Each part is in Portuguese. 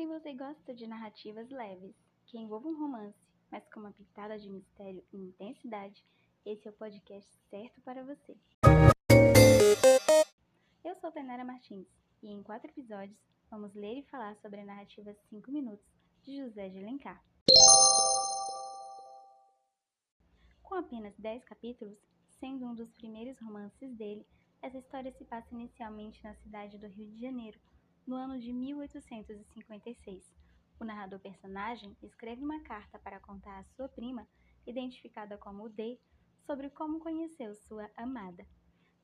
Se você gosta de narrativas leves, que envolvam romance, mas com uma pitada de mistério e intensidade, esse é o podcast certo para você. Eu sou Tainara Martins e em quatro episódios vamos ler e falar sobre a narrativa 5 Minutos de José de Alencar. Com apenas 10 capítulos, sendo um dos primeiros romances dele, essa história se passa inicialmente na cidade do Rio de Janeiro, no ano de 1856. O narrador-personagem escreve uma carta para contar à sua prima, identificada como D, sobre como conheceu sua amada.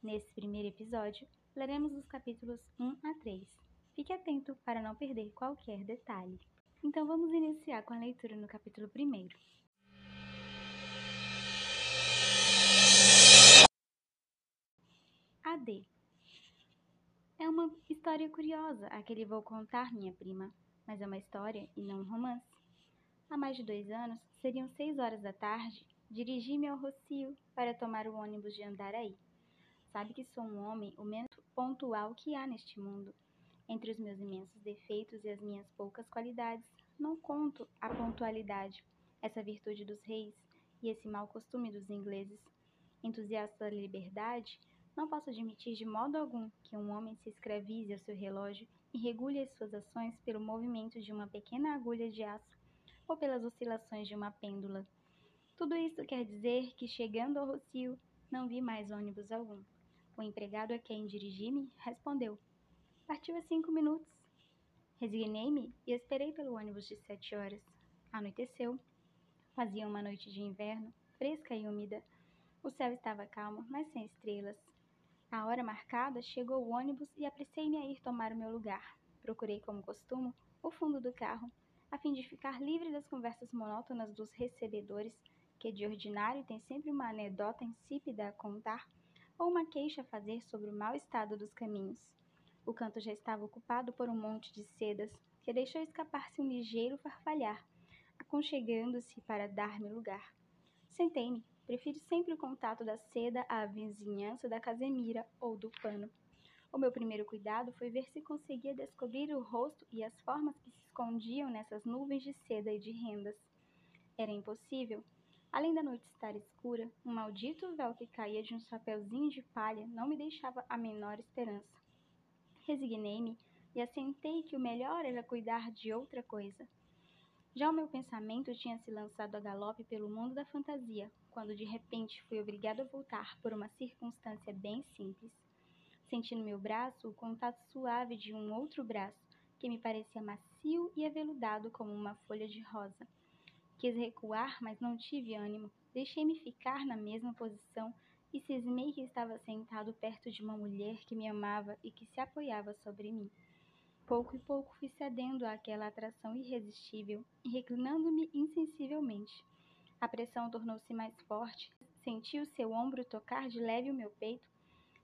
Nesse primeiro episódio, leremos os capítulos 1 a 3. Fique atento para não perder qualquer detalhe. Então vamos iniciar com a leitura no capítulo 1. AD é uma história curiosa a que lhe vou contar, minha prima, mas é uma história e não um romance. Há mais de dois anos, seriam seis horas da tarde, dirigi-me ao Rocio para tomar o ônibus de Andaraí. Sabe que sou um homem o menos pontual que há neste mundo. Entre os meus imensos defeitos e as minhas poucas qualidades, não conto a pontualidade, essa virtude dos reis e esse mau costume dos ingleses. Entusiasta da liberdade, não posso admitir de modo algum que um homem se escravize ao seu relógio e regule as suas ações pelo movimento de uma pequena agulha de aço ou pelas oscilações de uma pêndula. Tudo isso quer dizer que, chegando ao Rocio, não vi mais ônibus algum. O empregado a quem dirigi-me respondeu: Partiu há cinco minutos. Resignei-me e esperei pelo ônibus de sete horas. Anoiteceu. Fazia uma noite de inverno, fresca e úmida. O céu estava calmo, mas sem estrelas. À hora marcada, chegou o ônibus e apressei-me a ir tomar o meu lugar. Procurei, como costumo, o fundo do carro, a fim de ficar livre das conversas monótonas dos recebedores, que de ordinário têm sempre uma anedota insípida a contar ou uma queixa a fazer sobre o mau estado dos caminhos. O canto já estava ocupado por um monte de sedas, que deixou escapar-se um ligeiro farfalhar, aconchegando-se para dar-me lugar. Sentei-me, Prefiro sempre o contato da seda à vizinhança da casemira ou do pano. O meu primeiro cuidado foi ver se conseguia descobrir o rosto e as formas que se escondiam nessas nuvens de seda e de rendas. Era impossível. Além da noite estar escura, um maldito véu que caía de um chapeuzinho de palha não me deixava a menor esperança. Resignei-me e assentei que o melhor era cuidar de outra coisa. Já o meu pensamento tinha se lançado a galope pelo mundo da fantasia, quando de repente fui obrigado a voltar por uma circunstância bem simples. Senti no meu braço o contato suave de um outro braço, que me parecia macio e aveludado como uma folha de rosa. Quis recuar, mas não tive ânimo. Deixei-me ficar na mesma posição e cismei que estava sentado perto de uma mulher que me amava e que se apoiava sobre mim. Pouco e pouco fui cedendo àquela atração irresistível e reclinando-me insensivelmente. A pressão tornou-se mais forte, senti o seu ombro tocar de leve o meu peito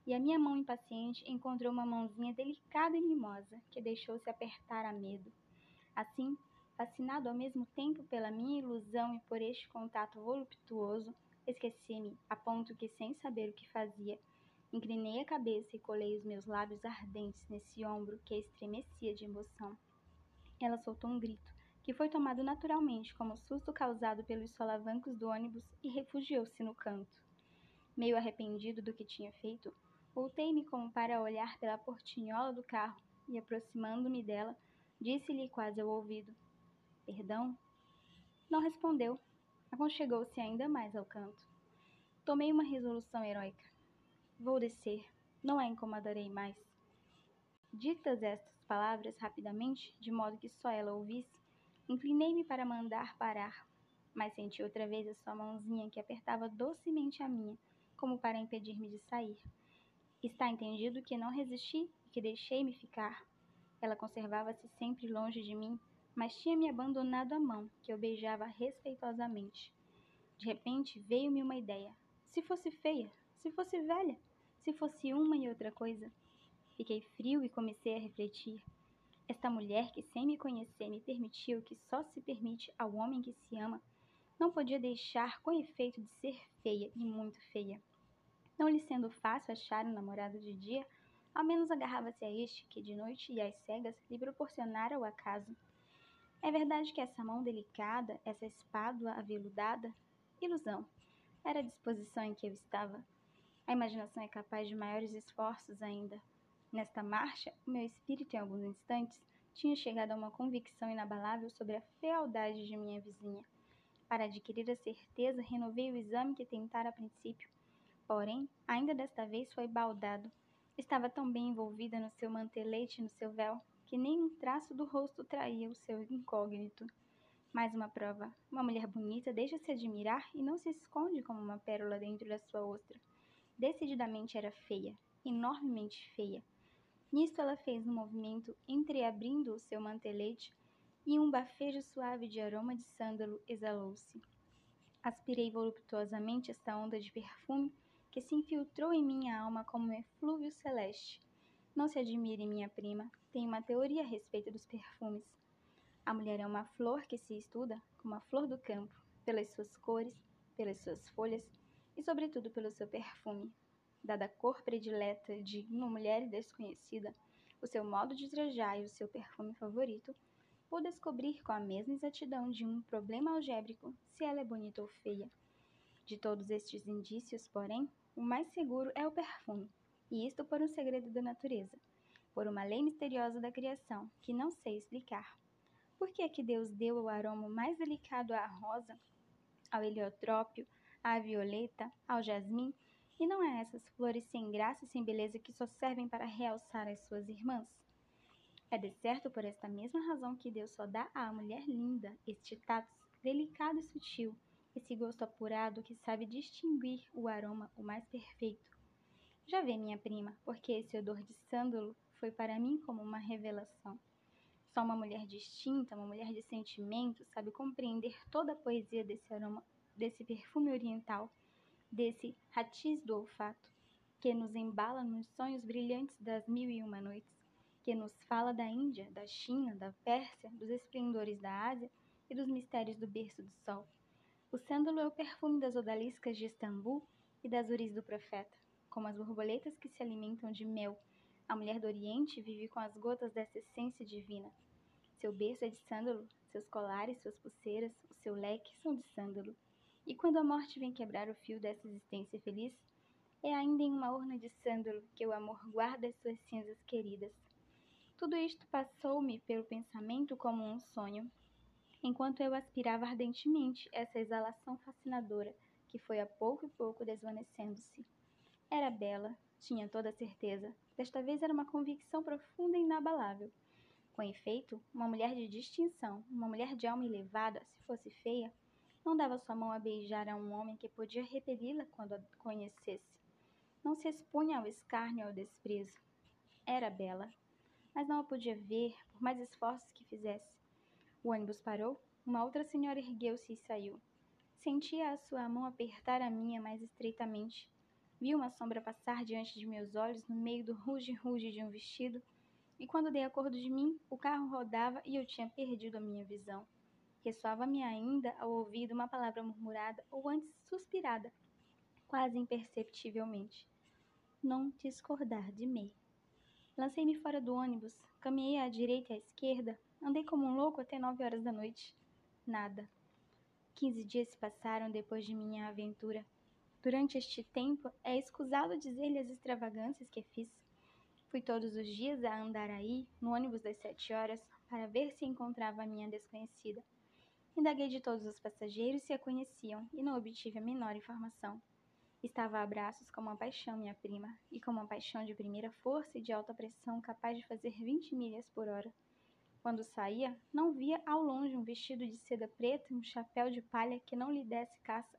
e a minha mão impaciente encontrou uma mãozinha delicada e mimosa que deixou-se apertar a medo. Assim, fascinado ao mesmo tempo pela minha ilusão e por este contato voluptuoso, esqueci-me a ponto que, sem saber o que fazia, Inclinei a cabeça e colei os meus lábios ardentes nesse ombro que estremecia de emoção. Ela soltou um grito, que foi tomado naturalmente como susto causado pelos solavancos do ônibus e refugiou-se no canto. Meio arrependido do que tinha feito, voltei-me como para olhar pela portinhola do carro e, aproximando-me dela, disse-lhe quase ao ouvido: Perdão? Não respondeu. Aconchegou-se ainda mais ao canto. Tomei uma resolução heróica. Vou descer, não a incomodarei mais. Ditas estas palavras rapidamente, de modo que só ela ouvisse, inclinei-me para mandar parar, mas senti outra vez a sua mãozinha que apertava docemente a minha, como para impedir-me de sair. Está entendido que não resisti e que deixei-me ficar. Ela conservava-se sempre longe de mim, mas tinha me abandonado a mão, que eu beijava respeitosamente. De repente veio-me uma ideia. Se fosse feia, se fosse velha, se fosse uma e outra coisa? Fiquei frio e comecei a refletir. Esta mulher que sem me conhecer me permitiu que só se permite ao homem que se ama, não podia deixar com efeito de ser feia e muito feia. Não lhe sendo fácil achar um namorado de dia, ao menos agarrava-se a este que de noite e às cegas lhe proporcionara o acaso. É verdade que essa mão delicada, essa espádua aveludada? Ilusão. Era a disposição em que eu estava. A imaginação é capaz de maiores esforços ainda. Nesta marcha, o meu espírito, em alguns instantes, tinha chegado a uma convicção inabalável sobre a fealdade de minha vizinha. Para adquirir a certeza, renovei o exame que tentara a princípio. Porém, ainda desta vez foi baldado. Estava tão bem envolvida no seu mantelete e no seu véu, que nem um traço do rosto traía o seu incógnito. Mais uma prova. Uma mulher bonita deixa-se admirar e não se esconde como uma pérola dentro da sua ostra. Decididamente era feia, enormemente feia. Nisto ela fez um movimento entreabrindo o seu mantelete e um bafejo suave de aroma de sândalo exalou-se. Aspirei voluptuosamente esta onda de perfume que se infiltrou em minha alma como um eflúvio celeste. Não se admire, minha prima, tenho uma teoria a respeito dos perfumes. A mulher é uma flor que se estuda como a flor do campo, pelas suas cores, pelas suas folhas e, sobretudo, pelo seu perfume. Dada a cor predileta de uma mulher desconhecida, o seu modo de trajar e o seu perfume favorito, ou descobrir com a mesma exatidão de um problema algébrico se ela é bonita ou feia. De todos estes indícios, porém, o mais seguro é o perfume, e isto por um segredo da natureza, por uma lei misteriosa da criação, que não sei explicar. Por que é que Deus deu o aroma mais delicado à rosa, ao heliotrópio, à violeta, ao jasmim, e não a essas flores sem graça e sem beleza que só servem para realçar as suas irmãs? É de certo por esta mesma razão que Deus só dá à mulher linda este tato delicado e sutil, esse gosto apurado que sabe distinguir o aroma o mais perfeito. Já vê, minha prima, porque esse odor de sândalo foi para mim como uma revelação. Só uma mulher distinta, uma mulher de sentimento, sabe compreender toda a poesia desse aroma, desse perfume oriental, desse ratiz do olfato, que nos embala nos sonhos brilhantes das mil e uma noites que nos fala da Índia, da China, da Pérsia, dos esplendores da Ásia e dos mistérios do berço do sol. O sândalo é o perfume das odaliscas de Istambul e das uris do profeta, como as borboletas que se alimentam de mel. A mulher do Oriente vive com as gotas dessa essência divina. Seu berço é de sândalo, seus colares, suas pulseiras, o seu leque são de sândalo. E quando a morte vem quebrar o fio dessa existência feliz, é ainda em uma urna de sândalo que o amor guarda as suas cinzas queridas. Tudo isto passou-me pelo pensamento como um sonho, enquanto eu aspirava ardentemente essa exalação fascinadora que foi a pouco e pouco desvanecendo-se. Era bela, tinha toda a certeza. Desta vez era uma convicção profunda e inabalável. Com efeito, uma mulher de distinção, uma mulher de alma elevada, se fosse feia, não dava sua mão a beijar a um homem que podia repeli-la quando a conhecesse. Não se expunha ao escárnio e ao desprezo. Era bela, mas não a podia ver, por mais esforços que fizesse. O ônibus parou, uma outra senhora ergueu-se e saiu. Sentia a sua mão apertar a minha mais estreitamente. Vi uma sombra passar diante de meus olhos no meio do ruge-ruge de um vestido, e quando dei acordo de mim, o carro rodava e eu tinha perdido a minha visão. Ressoava-me ainda ao ouvido uma palavra murmurada ou antes suspirada, quase imperceptivelmente. Não discordar de mim. Lancei-me fora do ônibus, caminhei à direita e à esquerda, andei como um louco até nove horas da noite. Nada. Quinze dias se passaram depois de minha aventura. Durante este tempo, é escusado dizer-lhe as extravagâncias que fiz. Fui todos os dias a andar aí, no ônibus das sete horas, para ver se encontrava a minha desconhecida. Indaguei de todos os passageiros se a conheciam e não obtive a menor informação. Estava a braços com uma paixão, minha prima, e com uma paixão de primeira força e de alta pressão capaz de fazer vinte milhas por hora. Quando saía, não via ao longe um vestido de seda preta e um chapéu de palha que não lhe desse caça,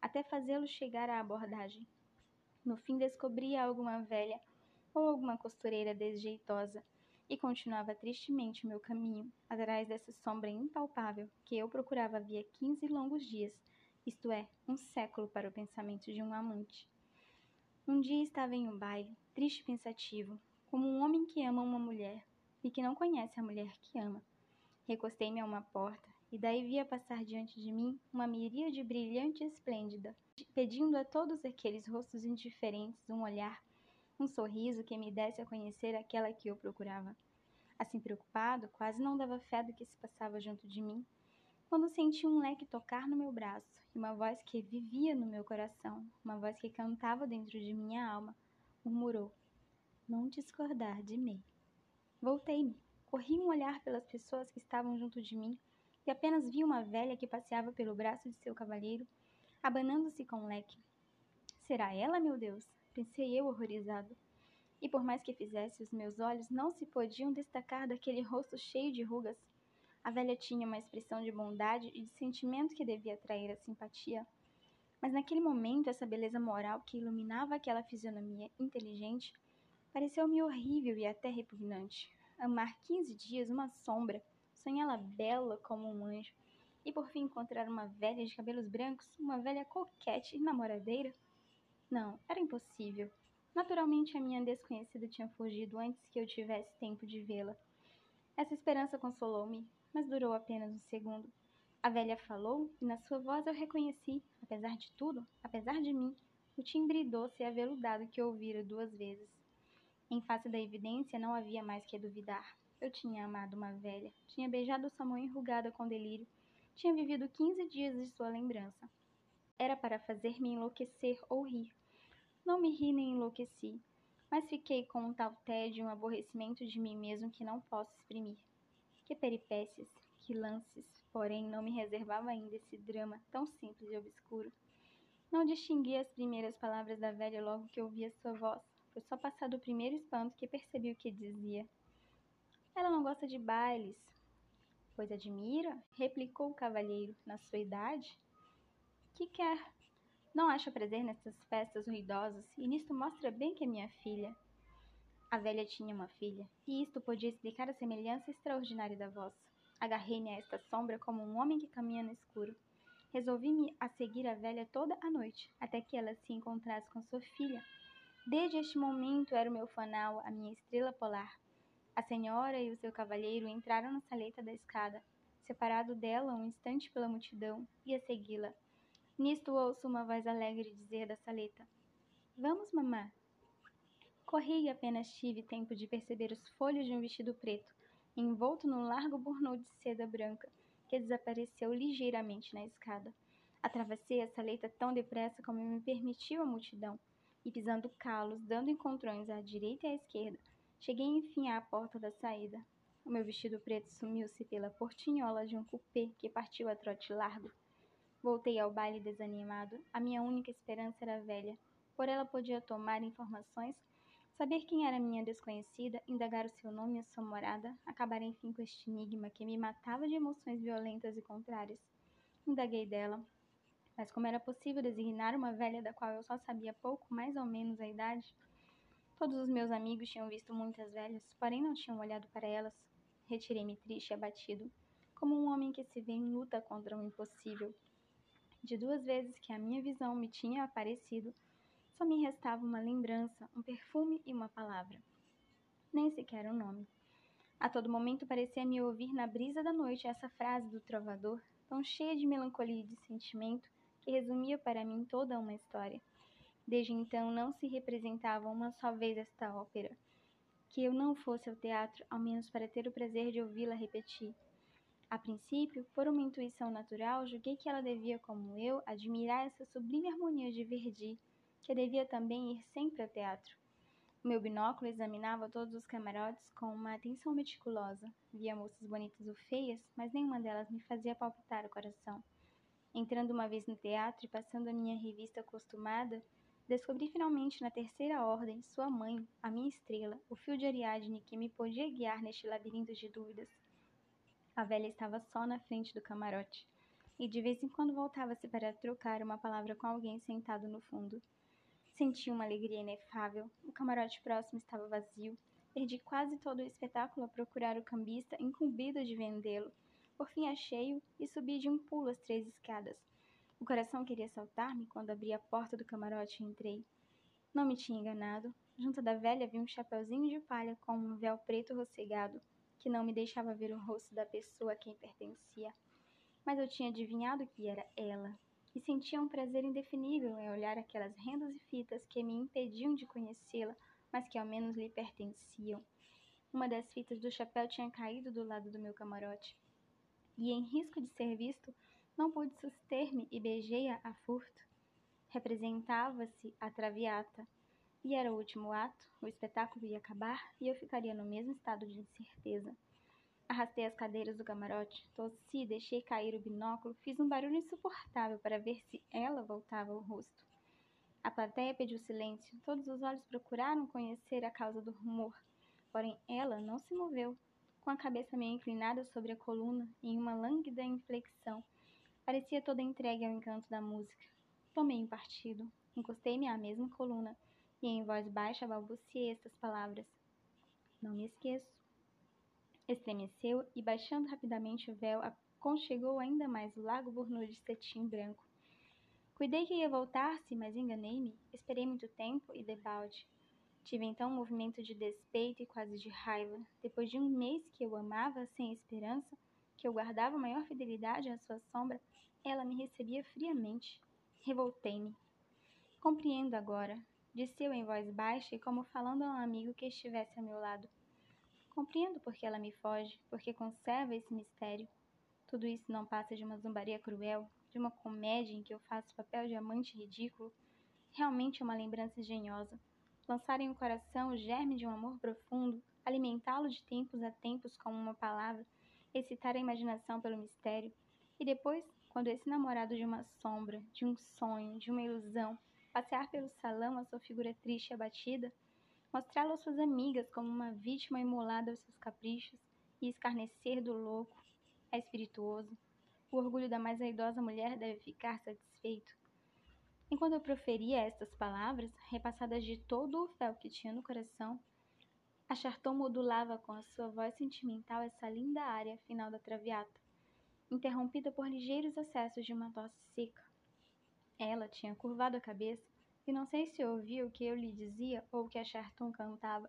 até fazê-lo chegar à abordagem. No fim descobria alguma velha ou alguma costureira desjeitosa, e continuava tristemente meu caminho, atrás dessa sombra impalpável que eu procurava havia quinze longos dias, isto é, um século para o pensamento de um amante. Um dia estava em um baile, triste e pensativo, como um homem que ama uma mulher e que não conhece a mulher que ama. Recostei-me a uma porta e daí via passar diante de mim uma miríade brilhante e esplêndida, pedindo a todos aqueles rostos indiferentes um olhar, um sorriso que me desse a conhecer aquela que eu procurava. Assim preocupado, quase não dava fé do que se passava junto de mim, quando senti um leque tocar no meu braço e uma voz que vivia no meu coração, uma voz que cantava dentro de minha alma, murmurou: Não discordar de mim. Voltei-me, corri um olhar pelas pessoas que estavam junto de mim e apenas vi uma velha que passeava pelo braço de seu cavalheiro, abanando-se com um leque. Será ela, meu Deus? Pensei eu horrorizado. E por mais que fizesse, os meus olhos não se podiam destacar daquele rosto cheio de rugas. A velha tinha uma expressão de bondade e de sentimento que devia atrair a simpatia. Mas naquele momento, essa beleza moral que iluminava aquela fisionomia inteligente pareceu-me horrível e até repugnante. Amar quinze dias uma sombra, sonhá-la bela como um anjo, e por fim encontrar uma velha de cabelos brancos, uma velha coquete e namoradeira? Não, era impossível. Naturalmente, a minha desconhecida tinha fugido antes que eu tivesse tempo de vê-la. Essa esperança consolou-me, mas durou apenas um segundo. A velha falou e na sua voz eu reconheci, apesar de tudo, apesar de mim, o timbre doce e aveludado que ouvira duas vezes. Em face da evidência, não havia mais que duvidar. Eu tinha amado uma velha, tinha beijado sua mão enrugada com delírio, tinha vivido quinze dias de sua lembrança. Era para fazer-me enlouquecer ou rir, não me ri nem enlouqueci, mas fiquei com um tal tédio e um aborrecimento de mim mesmo que não posso exprimir. Que peripécias, que lances, porém não me reservava ainda esse drama tão simples e obscuro. Não distingui as primeiras palavras da velha logo que ouvi a sua voz. Foi só passado o primeiro espanto que percebi o que dizia. Ela não gosta de bailes. Pois admira? replicou o cavalheiro, na sua idade. Que quer? Não acha prazer nessas festas ruidosas, e nisto mostra bem que é minha filha. A velha tinha uma filha, e isto podia explicar a semelhança extraordinária da voz. Agarrei-me a esta sombra como um homem que caminha no escuro. Resolvi-me a seguir a velha toda a noite, até que ela se encontrasse com sua filha. Desde este momento era o meu fanal, a minha estrela polar. A senhora e o seu cavalheiro entraram na saleta da escada, separado dela um instante pela multidão, e a segui-la. Nisto ouço uma voz alegre dizer da saleta: Vamos, mamã. Corri e apenas tive tempo de perceber os folhos de um vestido preto, envolto num largo burnô de seda branca, que desapareceu ligeiramente na escada. Atravessei a saleta tão depressa como me permitiu a multidão, e pisando calos, dando encontrões à direita e à esquerda, cheguei enfim à porta da saída. O meu vestido preto sumiu-se pela portinhola de um cupê que partiu a trote largo. Voltei ao baile desanimado. A minha única esperança era velha. Por ela podia tomar informações, saber quem era minha desconhecida, indagar o seu nome e a sua morada, acabar enfim com este enigma que me matava de emoções violentas e contrárias. Indaguei dela, mas como era possível designar uma velha da qual eu só sabia pouco, mais ou menos a idade? Todos os meus amigos tinham visto muitas velhas, porém não tinham olhado para elas. Retirei-me triste e abatido, como um homem que se vê em luta contra um impossível. De duas vezes que a minha visão me tinha aparecido, só me restava uma lembrança, um perfume e uma palavra. Nem sequer um nome. A todo momento parecia-me ouvir na brisa da noite essa frase do trovador, tão cheia de melancolia e de sentimento, que resumia para mim toda uma história. Desde então não se representava uma só vez esta ópera. Que eu não fosse ao teatro, ao menos para ter o prazer de ouvi-la repetir. A princípio, por uma intuição natural, julguei que ela devia, como eu, admirar essa sublime harmonia de Verdi, que devia também ir sempre ao teatro. Meu binóculo examinava todos os camarotes com uma atenção meticulosa. Via moças bonitas ou feias, mas nenhuma delas me fazia palpitar o coração. Entrando uma vez no teatro e passando a minha revista acostumada, descobri finalmente na terceira ordem sua mãe, a minha estrela, o fio de Ariadne que me podia guiar neste labirinto de dúvidas. A velha estava só na frente do camarote e de vez em quando voltava-se para trocar uma palavra com alguém sentado no fundo. Senti uma alegria inefável. O camarote próximo estava vazio. Perdi quase todo o espetáculo a procurar o cambista incumbido de vendê-lo. Por fim achei-o e subi de um pulo as três escadas. O coração queria saltar-me quando abri a porta do camarote e entrei. Não me tinha enganado. Junto da velha vi um chapeuzinho de palha com um véu preto rossegado que não me deixava ver o rosto da pessoa a quem pertencia. Mas eu tinha adivinhado que era ela, e sentia um prazer indefinível em olhar aquelas rendas e fitas que me impediam de conhecê-la, mas que ao menos lhe pertenciam. Uma das fitas do chapéu tinha caído do lado do meu camarote. E, em risco de ser visto, não pude suster-me e beijei-a a furto. Representava-se a Traviata, e era o último ato, o espetáculo ia acabar e eu ficaria no mesmo estado de incerteza. Arrastei as cadeiras do camarote, tossi, deixei cair o binóculo, fiz um barulho insuportável para ver se ela voltava o rosto. A plateia pediu silêncio, todos os olhos procuraram conhecer a causa do rumor, porém ela não se moveu, com a cabeça meio inclinada sobre a coluna, em uma lânguida inflexão. Parecia toda entregue ao encanto da música. Tomei um partido, encostei-me à mesma coluna e em voz baixa balbuciei estas palavras: Não me esqueço. Estremeceu e, baixando rapidamente o véu, aconchegou ainda mais o largo burnu de cetim branco. Cuidei que ia voltar-se, mas enganei-me. Esperei muito tempo e debalde. Tive então um movimento de despeito e quase de raiva. Depois de um mês que eu amava sem esperança, que eu guardava maior fidelidade à sua sombra, ela me recebia friamente. Revoltei-me. Compreendo agora, disse eu em voz baixa e como falando a um amigo que estivesse a meu lado. Compreendo porque ela me foge, porque conserva esse mistério. Tudo isso não passa de uma zombaria cruel, de uma comédia em que eu faço papel de amante ridículo. Realmente é uma lembrança engenhosa. Lançar em um coração o germe de um amor profundo, alimentá-lo de tempos a tempos com uma palavra, excitar a imaginação pelo mistério, e depois quando esse namorado de uma sombra, de um sonho, de uma ilusão, passear pelo salão a sua figura triste e abatida, mostrá-lo às suas amigas como uma vítima imolada aos seus caprichos e escarnecer do louco, é espirituoso. O orgulho da mais aidosa mulher deve ficar satisfeito. Enquanto eu proferia estas palavras, repassadas de todo o fel que tinha no coração, a Charton modulava com a sua voz sentimental essa linda área final da traviata interrompida por ligeiros acessos de uma tosse seca. Ela tinha curvado a cabeça e não sei se ouvia o que eu lhe dizia ou o que a Charton cantava.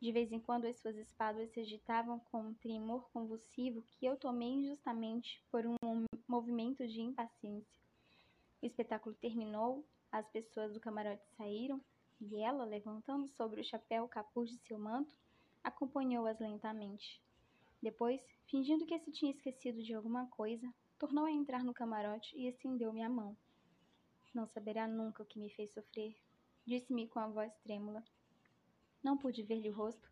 De vez em quando as suas espáduas se agitavam com um tremor convulsivo que eu tomei injustamente por um movimento de impaciência. O espetáculo terminou, as pessoas do camarote saíram e ela, levantando sobre o chapéu o capuz de seu manto, acompanhou-as lentamente. Depois, fingindo que se tinha esquecido de alguma coisa, tornou a entrar no camarote e estendeu-me a mão. Não saberá nunca o que me fez sofrer, disse-me com a voz trêmula. Não pude ver-lhe o rosto.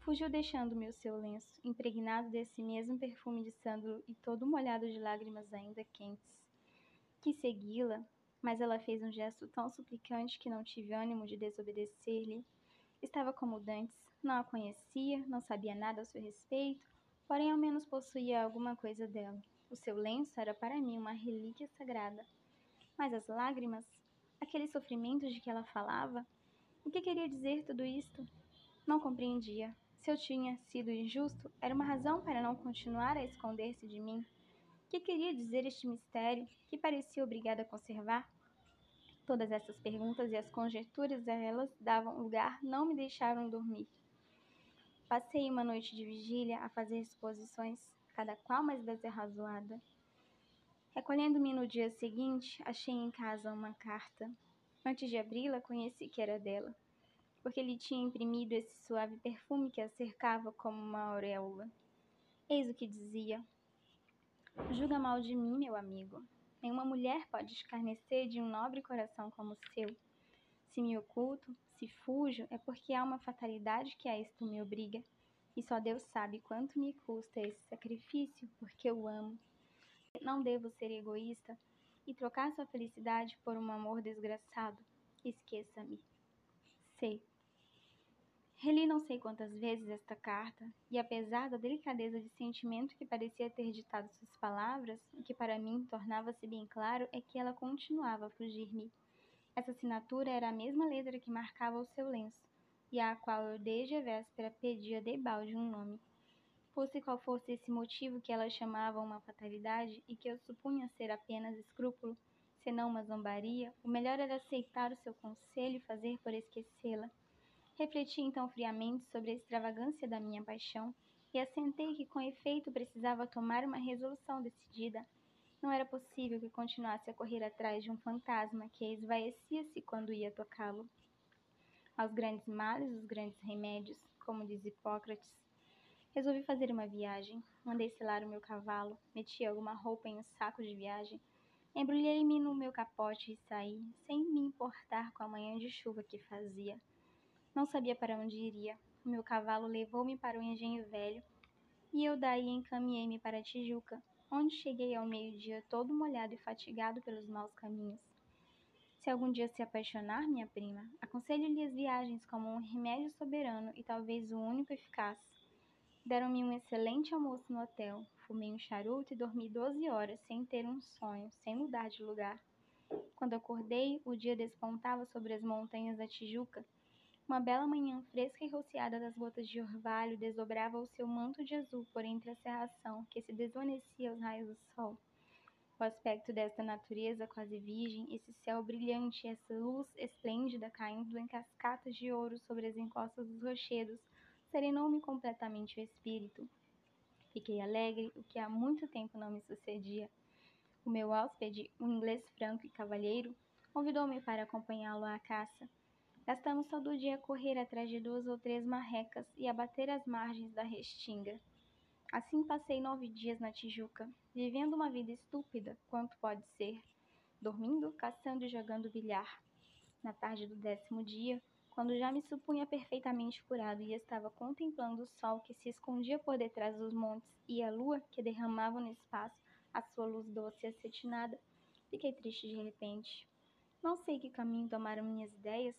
Fugiu deixando-me o seu lenço, impregnado desse mesmo perfume de sândalo e todo molhado de lágrimas ainda quentes. Quis segui-la, mas ela fez um gesto tão suplicante que não tive ânimo de desobedecer-lhe. Estava como dantes, não a conhecia, não sabia nada a seu respeito, porém ao menos possuía alguma coisa dela. O seu lenço era para mim uma relíquia sagrada. Mas as lágrimas, aquele sofrimento de que ela falava, o que queria dizer tudo isto? Não compreendia. Se eu tinha sido injusto, era uma razão para não continuar a esconder-se de mim. O que queria dizer este mistério que parecia obrigada a conservar? Todas essas perguntas e as conjecturas a elas davam lugar não me deixaram dormir. Passei uma noite de vigília a fazer exposições, cada qual mais desarrazoada. Recolhendo-me no dia seguinte, achei em casa uma carta. Antes de abri-la, conheci que era dela, porque ele tinha imprimido esse suave perfume que a cercava como uma auréola. Eis o que dizia: Julga mal de mim, meu amigo. Nenhuma mulher pode escarnecer de um nobre coração como o seu. Se me oculto, se fujo, é porque há uma fatalidade que a isto me obriga. E só Deus sabe quanto me custa esse sacrifício, porque eu amo. Não devo ser egoísta e trocar sua felicidade por um amor desgraçado. Esqueça-me. Sei. Reli não sei quantas vezes esta carta, e apesar da delicadeza de sentimento que parecia ter ditado suas palavras, o que para mim tornava-se bem claro é que ela continuava a fugir-me. Essa assinatura era a mesma letra que marcava o seu lenço, e à qual eu desde a véspera pedia debalde um nome. Fosse qual fosse esse motivo que ela chamava uma fatalidade e que eu supunha ser apenas escrúpulo, senão uma zombaria, o melhor era aceitar o seu conselho e fazer por esquecê-la. Refleti então friamente sobre a extravagância da minha paixão e assentei que com efeito precisava tomar uma resolução decidida não era possível que continuasse a correr atrás de um fantasma que esvaecia-se quando ia tocá-lo. Aos grandes males, os grandes remédios, como diz Hipócrates, Resolvi fazer uma viagem. Mandei selar o meu cavalo, meti alguma roupa em um saco de viagem, embrulhei-me no meu capote e saí, sem me importar com a manhã de chuva que fazia. Não sabia para onde iria. O meu cavalo levou-me para o engenho velho e eu daí encaminhei-me para Tijuca, onde cheguei ao meio-dia todo molhado e fatigado pelos maus caminhos. Se algum dia se apaixonar, minha prima, aconselho-lhe as viagens como um remédio soberano e talvez o único eficaz. Deram-me um excelente almoço no hotel, fumei um charuto e dormi doze horas sem ter um sonho, sem mudar de lugar. Quando acordei, o dia despontava sobre as montanhas da Tijuca. Uma bela manhã fresca e rociada das gotas de orvalho desdobrava o seu manto de azul por entre a cerração que se desvanecia aos raios do sol. O aspecto desta natureza quase virgem, esse céu brilhante, essa luz esplêndida caindo em cascatas de ouro sobre as encostas dos rochedos, serenou-me completamente o espírito. Fiquei alegre, o que há muito tempo não me sucedia. O meu hóspede, um inglês franco e cavalheiro, convidou-me para acompanhá-lo à caça. Gastamos todo o dia a correr atrás de duas ou três marrecas e a bater as margens da restinga. Assim passei nove dias na Tijuca, vivendo uma vida estúpida, quanto pode ser, dormindo, caçando e jogando bilhar. Na tarde do décimo dia, quando já me supunha perfeitamente curado e estava contemplando o sol que se escondia por detrás dos montes e a lua que derramava no espaço a sua luz doce e acetinada, fiquei triste de repente. Não sei que caminho tomaram minhas ideias.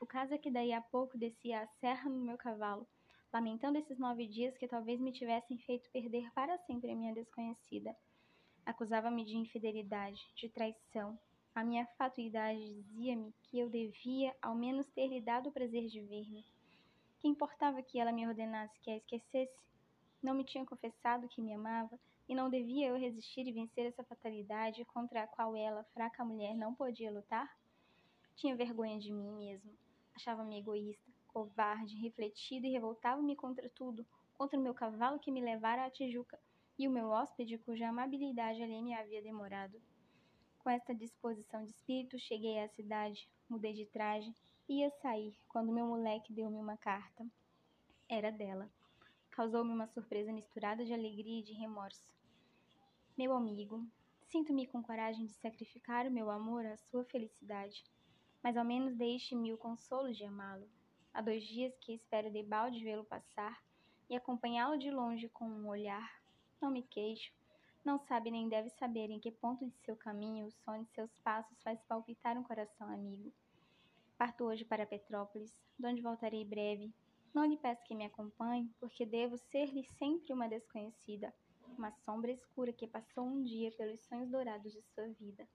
O caso é que daí a pouco descia a serra no meu cavalo, lamentando esses nove dias que talvez me tivessem feito perder para sempre a minha desconhecida. Acusava-me de infidelidade, de traição. A minha fatuidade dizia-me que eu devia ao menos ter lhe dado o prazer de ver-me. Que importava que ela me ordenasse que a esquecesse? Não me tinha confessado que me amava, e não devia eu resistir e vencer essa fatalidade contra a qual ela, fraca mulher, não podia lutar? Tinha vergonha de mim mesmo. Achava-me egoísta, covarde, refletido e revoltava-me contra tudo, contra o meu cavalo que me levara à Tijuca e o meu hóspede cuja amabilidade ali me havia demorado. Com esta disposição de espírito, cheguei à cidade, mudei de traje e ia sair quando meu moleque deu-me uma carta. Era dela. Causou-me uma surpresa misturada de alegria e de remorso. Meu amigo, sinto-me com coragem de sacrificar o meu amor à sua felicidade, mas ao menos deixe-me o consolo de amá-lo. Há dois dias que espero de balde vê-lo passar e acompanhá-lo de longe com um olhar. Não me queixo. Não sabe nem deve saber em que ponto de seu caminho o som de seus passos faz palpitar um coração amigo. Parto hoje para Petrópolis, donde voltarei breve. Não lhe peço que me acompanhe, porque devo ser-lhe sempre uma desconhecida, uma sombra escura que passou um dia pelos sonhos dourados de sua vida.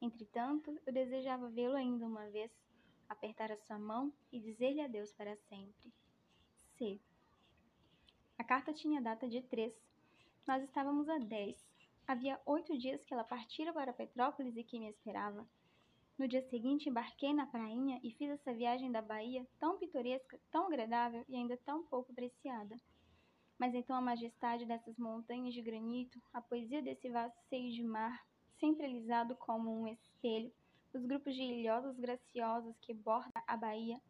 Entretanto, eu desejava vê-lo ainda uma vez, apertar a sua mão e dizer-lhe adeus para sempre. C. A carta tinha data de 3. Nós estávamos a 10. Havia oito dias que ela partira para Petrópolis e que me esperava. No dia seguinte, embarquei na prainha e fiz essa viagem da Bahia tão pitoresca, tão agradável e ainda tão pouco apreciada. Mas então a majestade dessas montanhas de granito, a poesia desse vasto seio de mar, sempre alisado como um espelho, os grupos de ilhotas graciosas que bordam a baía,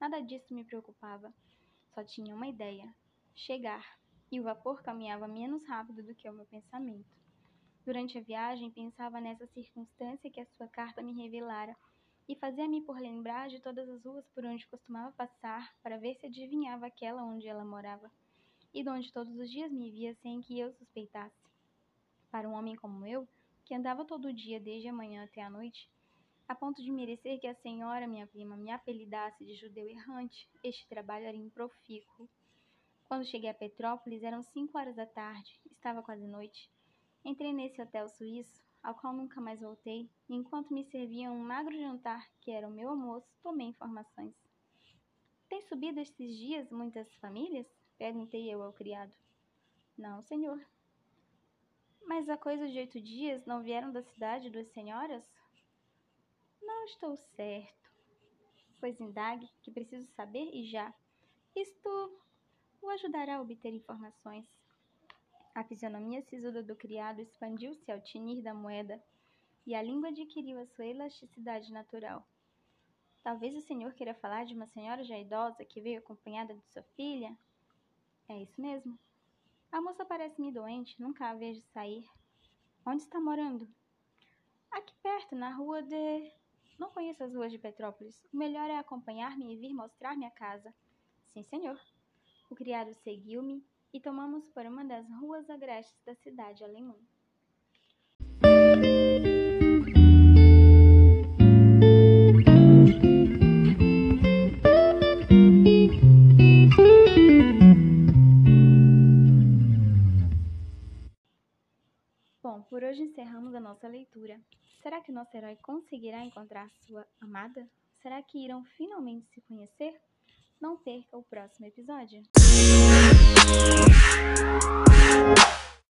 nada disso me preocupava. Só tinha uma ideia: chegar. E o vapor caminhava menos rápido do que o meu pensamento. Durante a viagem, pensava nessa circunstância que a sua carta me revelara e fazia-me por lembrar de todas as ruas por onde costumava passar para ver se adivinhava aquela onde ela morava e de onde todos os dias me via sem que eu suspeitasse. Para um homem como eu, que andava todo dia desde a manhã até a noite, a ponto de merecer que a senhora, minha prima, me apelidasse de judeu errante. Este trabalho era improfícuo. Quando cheguei a Petrópolis, eram cinco horas da tarde, estava quase noite. Entrei nesse hotel suíço, ao qual nunca mais voltei, e enquanto me serviam um magro jantar, que era o meu almoço, tomei informações. Tem subido estes dias muitas famílias? Perguntei eu ao criado. Não, senhor. Mas há coisa de oito dias não vieram da cidade duas senhoras? Não estou certo. Pois indague, que preciso saber e já. Isto o ajudará a obter informações. A fisionomia sisuda do criado expandiu-se ao tinir da moeda e a língua adquiriu a sua elasticidade natural. Talvez o senhor queira falar de uma senhora já idosa que veio acompanhada de sua filha? É isso mesmo. A moça parece-me doente, nunca a vejo sair. Onde está morando? Aqui perto, na rua de. Não conheço as ruas de Petrópolis. O melhor é acompanhar-me e vir mostrar-me a casa. Sim, senhor. O criado seguiu-me e tomamos por uma das ruas agrestes da cidade alemã. Bom, por hoje encerramos a nossa leitura. Será que o nosso herói conseguirá encontrar sua amada? Será que irão finalmente se conhecer? Não perca o próximo episódio.